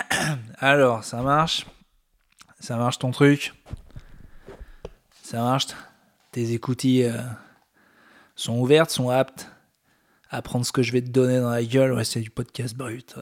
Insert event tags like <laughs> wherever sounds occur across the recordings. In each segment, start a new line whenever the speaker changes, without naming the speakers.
<clears throat> Alors, ça marche. Ça marche ton truc. Ça marche. Tes écoutilles euh, sont ouvertes, sont aptes à prendre ce que je vais te donner dans la gueule. Ouais, c'est du podcast brut.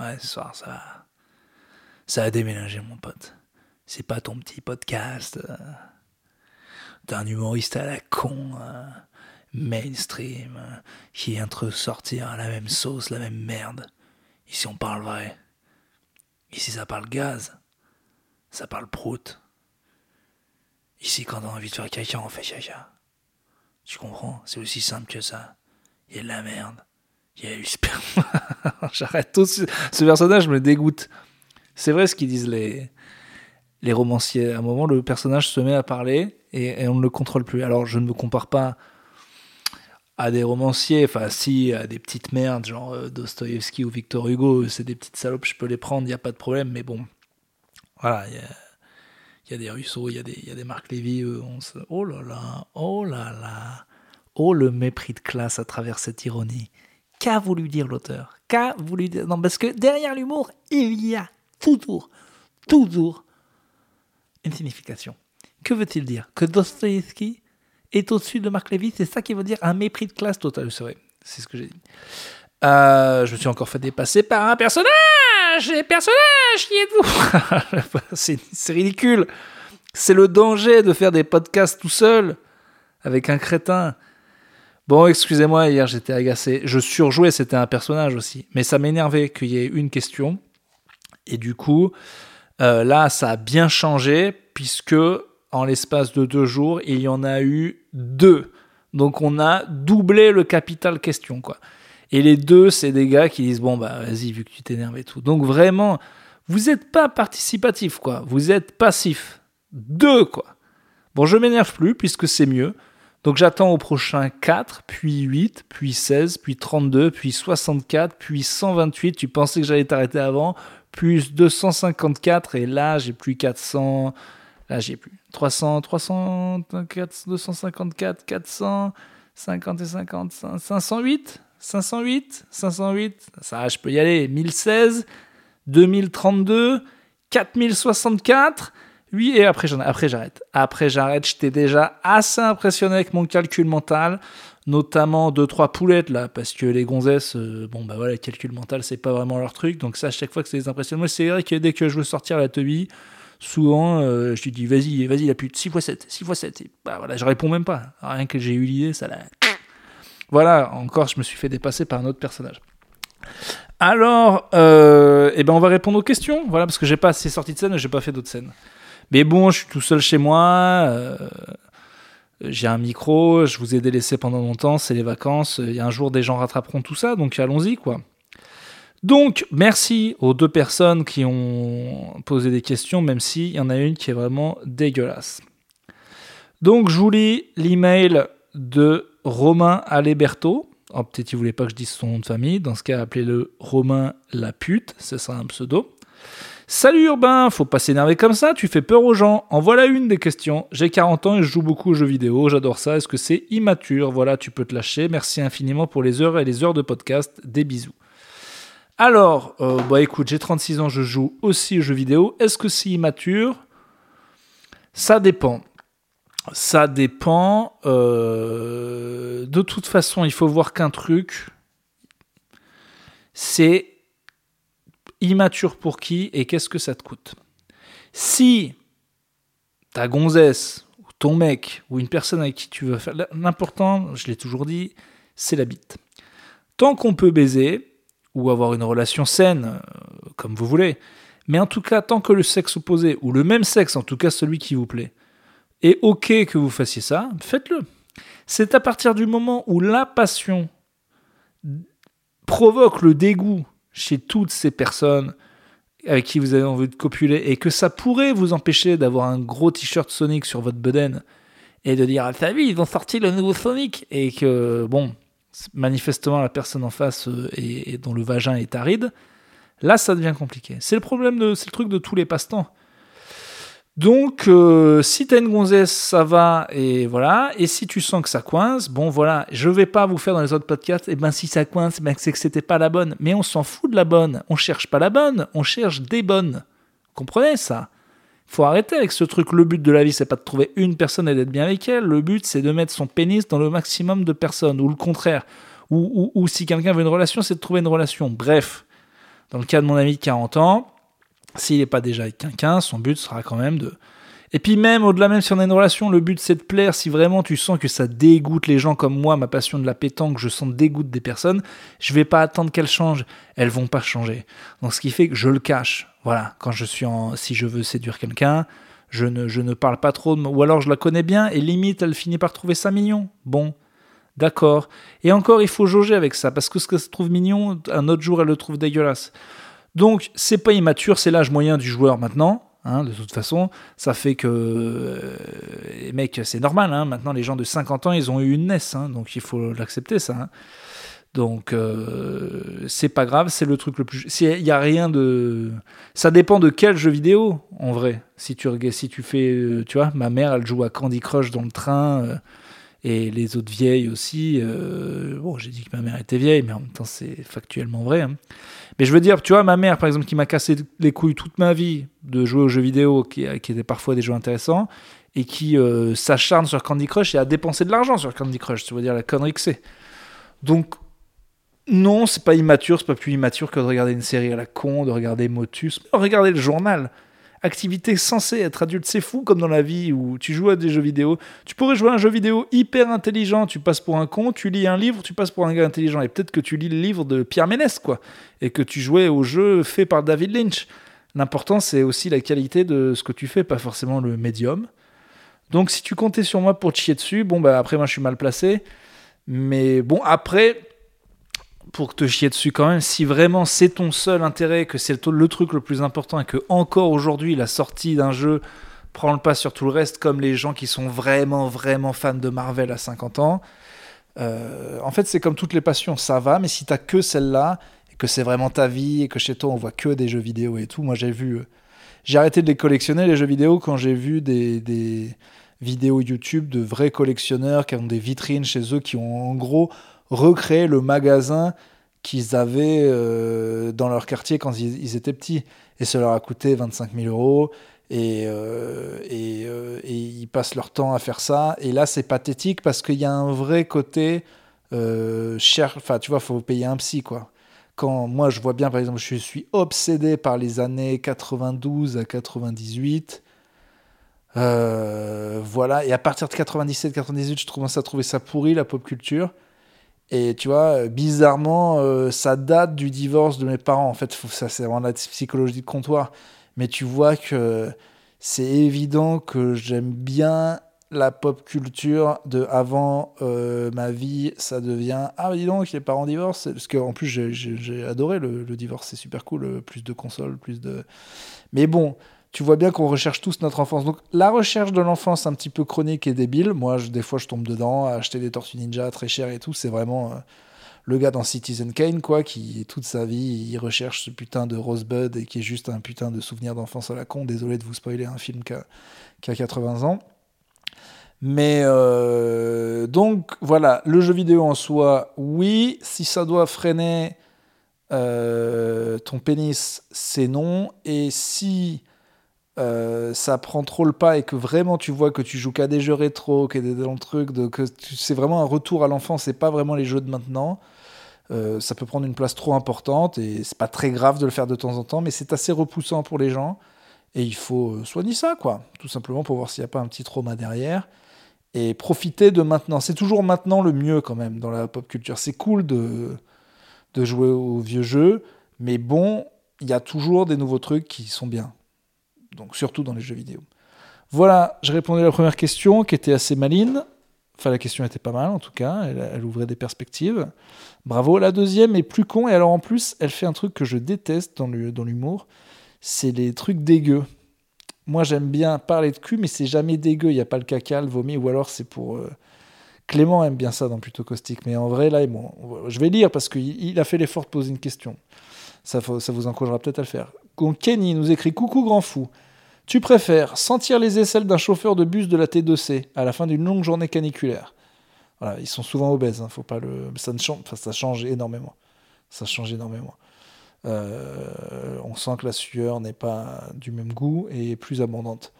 Ouais, ce soir, ça. Ça a déménagé, mon pote. C'est pas ton petit podcast. Euh, d'un humoriste à la con, euh, mainstream, euh, qui vient de sortir la même sauce, la même merde. Ici, on parle vrai. Ici, ça parle gaz. Ça parle prout. Ici, quand on a envie de faire caca, on fait caca. Tu comprends? C'est aussi simple que ça. Il y a de la merde. Il y a eu sperme. <laughs> J'arrête tout. Ce personnage me dégoûte. C'est vrai ce qu'ils disent les, les romanciers. À un moment, le personnage se met à parler et, on ne le contrôle plus. Alors, je ne me compare pas à des romanciers, enfin, si, à des petites merdes, genre euh, Dostoïevski ou Victor Hugo, c'est des petites salopes, je peux les prendre, il n'y a pas de problème, mais bon, voilà, il y a, des Rousseau, il y, y a des Marc Lévy, on se... oh là là, oh là là, oh le mépris de classe à travers cette ironie. Qu'a voulu dire l'auteur? Qu'a voulu dire Non, parce que derrière l'humour, il y a toujours, toujours une signification. Que veut-il dire? Que Dostoevsky est au-dessus de Marc Lévy C'est ça qui veut dire un mépris de classe total. C'est vrai, c'est ce que j'ai dit. Euh, je me suis encore fait dépasser par un personnage Et personnage, qui êtes-vous? <laughs> C'est, ridicule. C'est le danger de faire des podcasts tout seul avec un crétin. Bon, excusez-moi, hier j'étais agacé. Je surjouais, c'était un personnage aussi. Mais ça m'énervait qu'il y ait une question. Et du coup, euh, là, ça a bien changé puisque en l'espace de deux jours, il y en a eu deux. Donc on a doublé le capital question, quoi. Et les deux, c'est des gars qui disent bon bah vas-y vu que tu t'énerves et tout. Donc vraiment, vous n'êtes pas participatif, quoi. Vous êtes passif. Deux, quoi. Bon, je m'énerve plus puisque c'est mieux. Donc j'attends au prochain 4, puis 8, puis 16, puis 32, puis 64, puis 128. Tu pensais que j'allais t'arrêter avant, plus 254 et là j'ai plus 400. Là j'ai plus 300, 300, 254, 400, 50 et 50, 508, 508, 508. Ça, je peux y aller. 1016, 2032, 4064. Oui, et après, après j'arrête. Après, j'arrête. J'étais déjà assez impressionné avec mon calcul mental notamment deux trois poulettes là parce que les gonzesses euh, bon bah voilà calcul mental c'est pas vraiment leur truc donc ça à chaque fois que ça les impressionne moi c'est vrai que dès que je veux sortir la teubie souvent euh, je lui dis vas-y vas-y la pute 6 x 7 6 x 7 et bah voilà je réponds même pas. Rien que j'ai eu l'idée ça l'a voilà encore je me suis fait dépasser par un autre personnage. Alors euh, eh ben on va répondre aux questions. Voilà parce que j'ai pas assez sorti de scène j'ai pas fait d'autres scènes. Mais bon je suis tout seul chez moi euh, j'ai un micro, je vous ai délaissé pendant longtemps, c'est les vacances, il y a un jour des gens rattraperont tout ça, donc allons-y quoi. Donc merci aux deux personnes qui ont posé des questions, même s'il y en a une qui est vraiment dégueulasse. Donc je vous lis l'email de Romain Aleberto. Oh, peut-être il voulait pas que je dise son nom de famille, dans ce cas appelez-le Romain la pute, ce sera un pseudo. Salut Urbain, faut pas s'énerver comme ça, tu fais peur aux gens. En voilà une des questions. J'ai 40 ans et je joue beaucoup aux jeux vidéo, j'adore ça. Est-ce que c'est immature? Voilà, tu peux te lâcher. Merci infiniment pour les heures et les heures de podcast. Des bisous. Alors, euh, bah écoute, j'ai 36 ans, je joue aussi aux jeux vidéo. Est-ce que c'est immature? Ça dépend. Ça dépend. Euh, de toute façon, il faut voir qu'un truc, c'est immature pour qui et qu'est-ce que ça te coûte? Si ta gonzesse ton mec ou une personne avec qui tu veux faire, l'important, je l'ai toujours dit, c'est la bite. Tant qu'on peut baiser ou avoir une relation saine, euh, comme vous voulez, mais en tout cas, tant que le sexe opposé, ou le même sexe, en tout cas celui qui vous plaît, est OK que vous fassiez ça, faites-le. C'est à partir du moment où la passion provoque le dégoût chez toutes ces personnes avec qui vous avez envie de copuler et que ça pourrait vous empêcher d'avoir un gros t-shirt Sonic sur votre bedaine et de dire ah t'as vu ils ont sorti le nouveau Sonic et que bon manifestement la personne en face et euh, dont le vagin est aride là ça devient compliqué c'est le problème de c'est le truc de tous les passe-temps Donc, euh, si t'as une gonzesse, ça va, et voilà. Et si tu sens que ça coince, bon, voilà. Je vais pas vous faire dans les autres podcasts, et ben si ça coince, ben, c'est que c'était pas la bonne. Mais on s'en fout de la bonne. On cherche pas la bonne, on cherche des bonnes. Comprenez ça? Faut arrêter avec ce truc. Le but de la vie, c'est pas de trouver une personne et d'être bien avec elle. Le but, c'est de mettre son pénis dans le maximum de personnes, ou le contraire. Ou, ou si quelqu'un veut une relation, c'est de trouver une relation. Bref, dans le cas de mon ami de 40 ans, s'il n'est pas déjà avec quelqu'un, son but sera quand même de. Et puis même, au-delà même si on a une relation, le but c'est de plaire. Si vraiment tu sens que ça dégoûte les gens comme moi, ma passion de la pétanque, je sens dégoûte des personnes, je vais pas attendre qu'elles changent. Elles vont pas changer. Donc ce qui fait que je le cache. Voilà, quand je suis en... Si je veux séduire quelqu'un, je ne, je ne parle pas trop de... Ou alors je la connais bien et limite elle finit par trouver ça mignon. Bon, d'accord. Et encore, il faut jauger avec ça, parce que ce que se trouve mignon, un autre jour elle le trouve dégueulasse. Donc, c'est pas immature, c'est l'âge moyen du joueur maintenant. Hein, de toute façon, ça fait que, euh, mec, c'est normal. Hein, maintenant, les gens de 50 ans, ils ont eu une NES, hein, donc il faut l'accepter, ça. Donc, euh, c'est pas grave, c'est le truc le plus. Il y a rien de. Ça dépend de quel jeu vidéo, en vrai. Si tu, si tu fais. Euh, tu vois, ma mère, elle joue à Candy Crush dans le train. Euh, et les autres vieilles aussi. Euh, bon, j'ai dit que ma mère était vieille, mais en même temps, c'est factuellement vrai. Hein. Mais je veux dire, tu vois, ma mère, par exemple, qui m'a cassé les couilles toute ma vie de jouer aux jeux vidéo, qui, qui étaient parfois des jeux intéressants, et qui euh, s'acharne sur Candy Crush et a dépensé de l'argent sur Candy Crush, tu veux dire la connerie que c'est. Donc, non, c'est pas immature, c'est pas plus immature que de regarder une série à la con, de regarder Motus, mais regarder le journal activité censée être adulte. C'est fou comme dans la vie où tu joues à des jeux vidéo. Tu pourrais jouer à un jeu vidéo hyper intelligent, tu passes pour un con, tu lis un livre, tu passes pour un gars intelligent. Et peut-être que tu lis le livre de Pierre Ménès, quoi. Et que tu jouais au jeu fait par David Lynch. L'important, c'est aussi la qualité de ce que tu fais, pas forcément le médium. Donc si tu comptais sur moi pour te chier dessus, bon, bah après, moi, je suis mal placé. Mais bon, après, pour te chier dessus quand même, si vraiment c'est ton seul intérêt, que c'est le, truc le plus important et que encore aujourd'hui la sortie d'un jeu prend le pas sur tout le reste, comme les gens qui sont vraiment vraiment fans de Marvel à 50 ans, euh, en fait c'est comme toutes les passions, ça va, mais si t'as que celle-là et que c'est vraiment ta vie et que chez toi on voit que des jeux vidéo et tout, moi j'ai vu, euh, j'ai arrêté de les collectionner les jeux vidéo quand j'ai vu des, des vidéos YouTube de vrais collectionneurs qui ont des vitrines chez eux qui ont en gros recréer le magasin qu'ils avaient euh, dans leur quartier quand ils, étaient petits. Et ça leur a coûté 25 000 euros. Et, euh, euh, et, ils passent leur temps à faire ça. Et là, c'est pathétique parce qu'il y a un vrai côté cher. Enfin, tu vois, faut payer un psy, quoi. Quand moi, je vois bien, par exemple, je suis obsédé par les années 92 à 98. voilà, et à partir de 97-98, je commence à trouver ça pourri, la pop culture. Et tu vois, bizarrement, euh, ça date du divorce de mes parents. En fait, ça, c'est vraiment la psychologie de comptoir. Mais tu vois que c'est évident que j'aime bien la pop culture de avant euh, ma vie. Ça devient Ah, dis donc, les parents divorcent. Parce qu'en plus, j'ai adoré le divorce. C'est super cool. Plus de consoles, plus de. Mais bon, tu vois bien qu'on recherche tous notre enfance. Donc la recherche de l'enfance un petit peu chronique et débile, moi des fois je tombe dedans à acheter des tortues ninja très chères et tout, c'est vraiment euh, le gars dans Citizen Kane quoi, qui toute sa vie il recherche ce putain de Rosebud et qui est juste un putain de souvenir d'enfance à la con. Désolé de vous spoiler un film qui a, 80 ans. Mais euh, donc voilà, le jeu vidéo en soi, oui, si ça doit freiner euh, ton pénis, c'est non. Et si euh, ça prend trop le pas et que vraiment tu vois que tu joues qu'à des jeux rétro, que des dans le truc, que c'est vraiment un retour à l'enfance, c'est pas vraiment les jeux de maintenant. Euh, ça peut prendre une place trop importante et c'est pas très grave de le faire de temps en temps, mais c'est assez repoussant pour les gens et il faut euh, soigner ça, quoi, tout simplement pour voir s'il n'y a pas un petit trauma derrière et profiter de maintenant. C'est toujours maintenant le mieux quand même dans la pop culture. C'est cool de, de jouer aux vieux jeux, mais bon, il y a toujours des nouveaux trucs qui sont bien donc surtout dans les jeux vidéo. Voilà, je répondais à la première question qui était assez maline. Enfin, la question était pas mal en tout cas, elle, ouvrait des perspectives. Bravo. La deuxième est plus con, et alors en plus, elle fait un truc que je déteste dans l'humour c'est les trucs dégueux. Moi, j'aime bien parler de cul, mais c'est jamais dégueu. Il n'y a pas le caca, le vomi, ou alors c'est pour. Euh, Clément aime bien ça dans Plutôt Caustique, mais en vrai, là, je vais lire parce qu'il a fait l'effort de poser une question. Ça vous encouragera peut-être à le faire. Kenny nous écrit Coucou grand fou.
Tu préfères sentir les aisselles d'un chauffeur de bus de la T2C à la fin d'une longue journée caniculaire. Voilà, ils sont souvent obèses, hein, faut pas le... ça, change... ça change énormément. Ça change énormément. Euh, on sent que la sueur n'est pas du même goût et est plus abondante.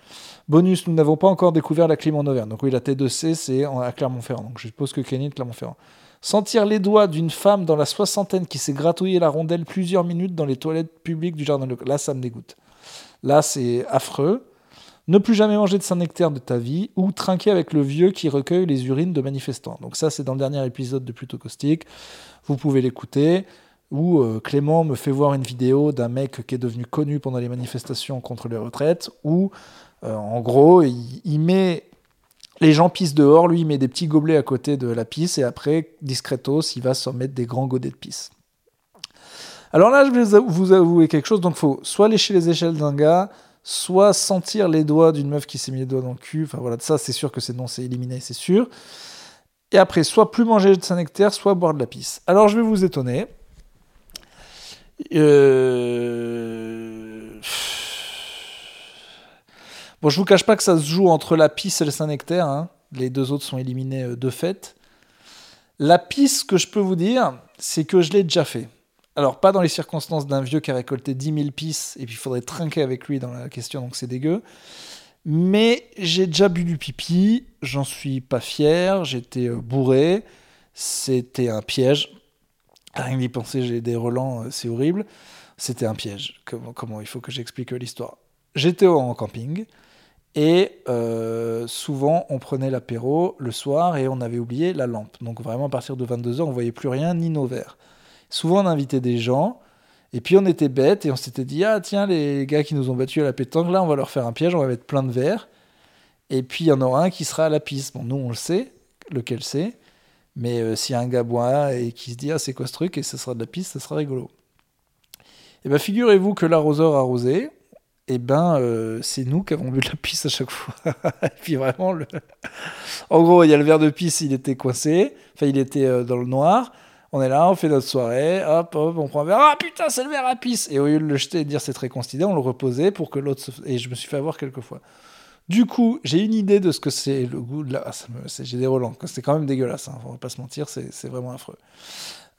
Bonus, nous n'avons pas encore découvert la clim en Auvergne. Donc oui, la T2C, c'est à Clermont-Ferrand. Donc je suppose que Kenny de Clermont-Ferrand. Sentir les doigts d'une femme dans la soixantaine qui s'est gratouillé la rondelle plusieurs minutes dans les toilettes publiques du jardin local. Là, ça me dégoûte. Là, c'est affreux. Ne plus jamais manger de Saint-Nectaire de ta vie ou trinquer avec le vieux qui recueille les urines de manifestants. Donc ça, c'est dans le dernier épisode de Plutôt Caustique. Vous pouvez l'écouter où euh, Clément me fait voir une vidéo d'un mec qui est devenu connu pendant les manifestations contre les retraites, où euh, en gros il, met les gens pissent dehors, lui met des petits gobelets à côté de la pisse et après discretos il va s'en mettre des grands godets de pisse. Alors là je vais vous avouer quelque chose, donc faut soit lécher les échelles d'un gars, soit sentir les doigts d'une meuf qui s'est mis les doigts dans le cul, enfin voilà, ça c'est sûr que c'est non, c'est éliminé, c'est sûr. Et après, soit plus manger de Saint-Nectaire, soit boire de la pisse. Alors je vais vous étonner. Euh... Bon, je vous cache pas que ça se joue entre la pisse et le Saint-Nectaire. Hein. Les deux autres sont éliminés euh, de fait. La pisse, que je peux vous dire, c'est que je l'ai déjà fait. Alors, pas dans les circonstances d'un vieux qui a récolté 10 000 pisses et puis il faudrait trinquer avec lui dans la question, donc c'est dégueu. Mais j'ai déjà bu du pipi, j'en suis pas fier, j'étais euh, bourré, c'était un piège. Rien d'y penser, j'ai des relents, euh, c'est horrible. C'était un piège. Comment, comment il faut que j'explique l'histoire? J'étais en camping et euh, souvent on prenait l'apéro le soir et on avait oublié la lampe. Donc vraiment à partir de 22h, on voyait plus rien ni nos verres. Souvent on invitait des gens et puis on était bêtes et on s'était dit ah tiens les gars qui nous ont battus à la pétanque là on va leur faire un piège, on va mettre plein de verres et puis il y en aura un qui sera à la piste. Bon nous on le sait, lequel c'est. Mais euh, s'il y a un gars boit et qui se dit ah c'est quoi ce truc? et ce sera de la piste, ça sera rigolo. Et eh bien figurez-vous que l'arroseur arrosé, eh ben euh, c'est nous qui avons bu de la pisse à chaque fois. <laughs> et puis vraiment en gros il y a le verre de pisse, il était coincé, enfin il était euh, dans le noir. On est là, on fait notre soirée, hop, hop, on prend un verre. Ah putain, c'est le verre à pisse Et au lieu de le jeter et de dire c'est très considéré, on le reposait pour que l'autre se... Et je me suis fait avoir quelques fois. Du coup, j'ai une idée de ce que c'est le goût de la. Ah, j'ai des relents. C'est quand même dégueulasse, hein, on va pas se mentir, c'est vraiment affreux.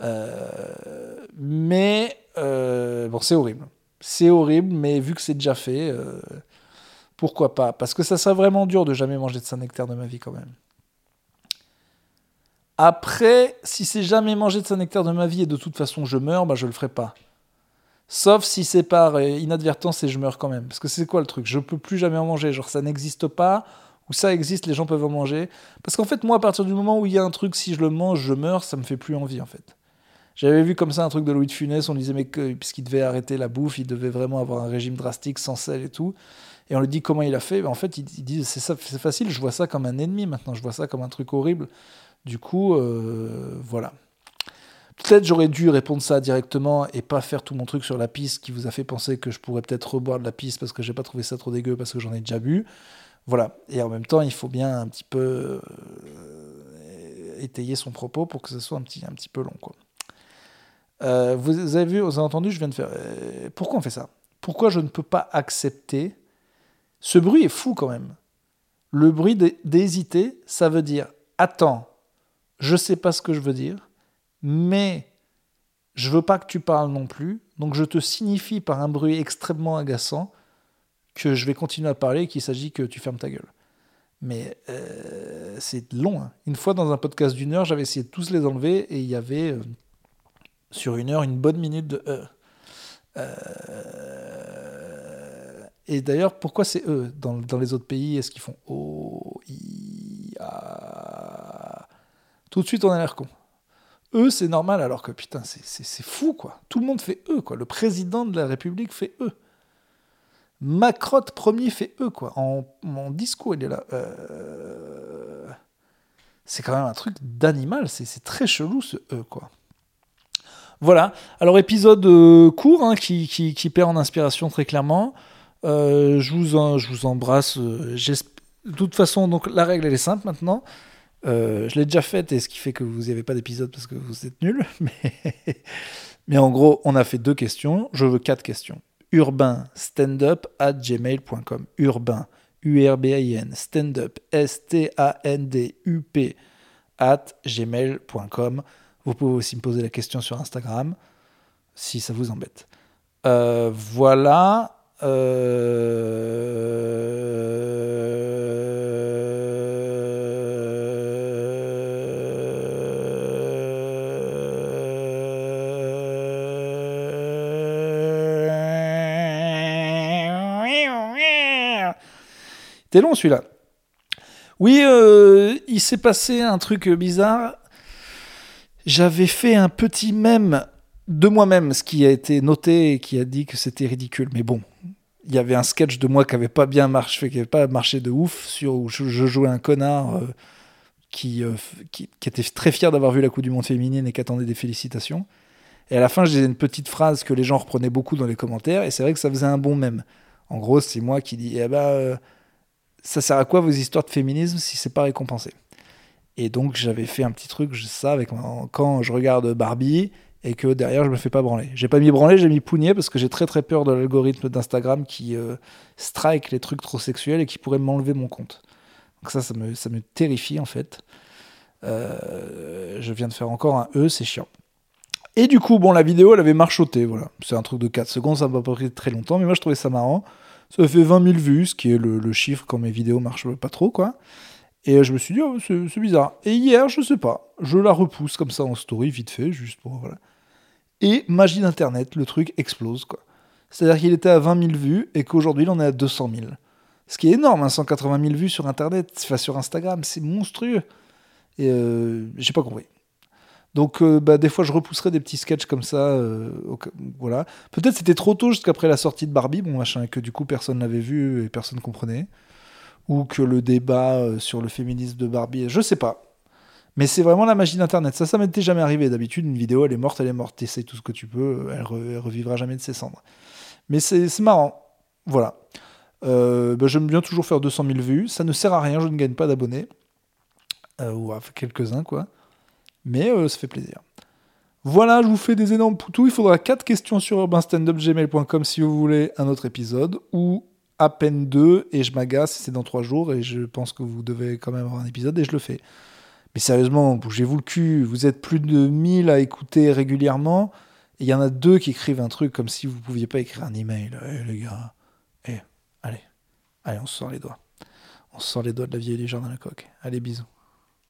Euh, mais bon, c'est horrible. C'est horrible, mais vu que c'est déjà fait, euh, pourquoi pas? Parce que ça serait vraiment dur de jamais manger de Saint-Nectaire de ma vie quand même. Après, si c'est jamais manger de Saint-Nectaire de ma vie et de toute façon je meurs, bah je le ferai pas. Sauf si c'est par euh, inadvertance et je meurs quand même. Parce que c'est quoi le truc? Je peux plus jamais en manger. Genre ça n'existe pas, ou ça existe, les gens peuvent en manger. Parce qu'en fait, moi, à partir du moment où il y a un truc, si je le mange, je meurs, ça me fait plus envie en fait. J'avais vu comme ça un truc de Louis de Funès, on disait mais puisqu'il devait arrêter la bouffe, il devait vraiment avoir un régime drastique sans sel et tout. Et on lui dit comment il a fait? Ben, en fait, il, dit c'est facile. Je vois ça comme un ennemi maintenant. Je vois ça comme un truc horrible. Du coup, euh, voilà. Peut-être j'aurais dû répondre ça directement et pas faire tout mon truc sur la piste qui vous a fait penser que je pourrais peut-être reboire de la piste parce que j'ai pas trouvé ça trop dégueu parce que j'en ai déjà bu. Voilà. Et en même temps, il faut bien un petit peu euh, étayer son propos pour que ce soit un petit, un petit peu long. Quoi. Euh, vous avez vu, vous avez entendu, je viens de faire. Euh, pourquoi on fait ça? Pourquoi je ne peux pas accepter? Ce bruit est fou quand même. Le bruit d'hésiter, ça veut dire attends, je sais pas ce que je veux dire mais je veux pas que tu parles non plus, donc je te signifie par un bruit extrêmement agaçant que je vais continuer à parler et qu'il s'agit que tu fermes ta gueule. Mais euh, c'est long. Hein. Une fois dans un podcast d'une heure, j'avais essayé de tous les enlever et il y avait sur une heure une bonne minute de e. euh, et d'ailleurs, pourquoi c'est eux dans, les autres pays? Est-ce qu'ils font O, I, A? Tout de suite, on a l'air con. Eux, c'est normal, alors que putain, c'est fou, quoi. Tout le monde fait eux, quoi. Le président de la République fait eux. Macron premier fait eux, quoi. En, mon discours, il est là. Euh, c'est quand même un truc d'animal, c'est très chelou, ce eux, quoi. Voilà. Alors, épisode euh, court, hein, qui, qui, perd en inspiration très clairement. Euh, je, vous je vous embrasse. de toute façon, donc, la règle, elle est simple maintenant. Euh, je l'ai déjà faite, et ce qui fait que vous n'avez pas d'épisode parce que vous êtes nuls. <laughs> Mais... mais en gros, on a fait deux questions. Je veux quatre questions. urbainstandup at gmail.com. Urbain, U-R-B-I-N, standup, S-T-A-N-D-U-P, at gmail.com. Vous pouvez aussi me poser la question sur Instagram, si ça vous embête. Euh, voilà. Euh... T'es long celui-là. Oui, euh, il s'est passé un truc bizarre. J'avais fait un petit mème de moi-même, ce qui a été noté et qui a dit que c'était ridicule. Mais bon, il y avait un sketch de moi qui avait pas bien marché, qui avait pas marché de ouf, sur où je, jouais un connard euh, qui, euh, qui, était très fier d'avoir vu la Coupe du Monde féminine et qui attendait des félicitations. Et à la fin, je disais une petite phrase que les gens reprenaient beaucoup dans les commentaires, et c'est vrai que ça faisait un bon mème. En gros, c'est moi qui dis, eh ben, euh, ça sert à quoi vos histoires de féminisme si c'est pas récompensé? Et donc, j'avais fait un petit truc, je, ça, avec, quand je regarde Barbie, et que derrière je me fais pas branler. J'ai pas mis branler, j'ai mis pougner parce que j'ai très très peur de l'algorithme d'Instagram qui euh, strike les trucs trop sexuels et qui pourrait m'enlever mon compte. Donc ça, ça me, ça me terrifie en fait. Euh, je viens de faire encore un E, c'est chiant. Et du coup, bon, la vidéo, elle avait marchoté, voilà. C'est un truc de 4 secondes, ça m'a pas pris très longtemps, mais moi je trouvais ça marrant. Ça fait 20 000 vues, ce qui est le, le chiffre quand mes vidéos marchent pas trop, quoi. Et je me suis dit, oh, c'est bizarre. Et hier, je sais pas, je la repousse comme ça en story, vite fait, juste pour, voilà. Et magie d'Internet, le truc explose. quoi. C'est-à-dire qu'il était à 20 000 vues et qu'aujourd'hui, il en est à 200 000. Ce qui est énorme, hein, 180 000 vues sur Internet, enfin, sur Instagram, c'est monstrueux. Et euh, j'ai pas compris. Donc, euh, bah, des fois, je repousserai des petits sketchs comme ça. Euh, voilà. Peut-être c'était trop tôt jusqu'après la sortie de Barbie, bon machin, que du coup personne n'avait vu et personne comprenait. Ou que le débat euh, sur le féminisme de Barbie, je sais pas. Mais c'est vraiment la magie d'Internet. Ça, ça m'était jamais arrivé. D'habitude, une vidéo, elle est morte, elle est morte. T'essayes tout ce que tu peux, elle, re, elle revivra jamais de ses cendres. Mais c'est marrant. Voilà. Euh, bah, J'aime bien toujours faire 200 000 vues. Ça ne sert à rien, je ne gagne pas d'abonnés. Euh, ou à quelques-uns, quoi. Mais ça fait plaisir. Voilà, je vous fais des énormes poutous. Il faudra 4 questions sur urbanstandupgmail.com si vous voulez un autre épisode. Ou à peine 2 et je m'agace, c'est dans 3 jours. Et je pense que vous devez quand même avoir un épisode et je le fais. Mais sérieusement, bougez-vous le cul. Vous êtes plus de 1000 à écouter régulièrement. Et il y en a deux qui écrivent un truc comme si vous pouviez pas écrire un email. Eh les gars, eh, allez, allez, on se sort les doigts. On se sort les doigts de la vieille légende dans la coque. Allez, bisous.